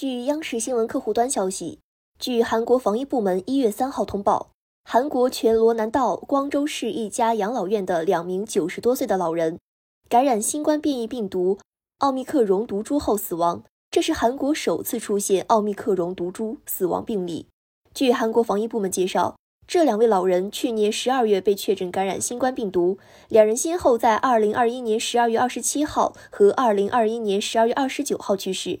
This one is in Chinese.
据央视新闻客户端消息，据韩国防疫部门一月三号通报，韩国全罗南道光州市一家养老院的两名九十多岁的老人感染新冠变异病毒奥密克戎毒株后死亡，这是韩国首次出现奥密克戎毒株死亡病例。据韩国防疫部门介绍。这两位老人去年十二月被确诊感染新冠病毒，两人先后在二零二一年十二月二十七号和二零二一年十二月二十九号去世。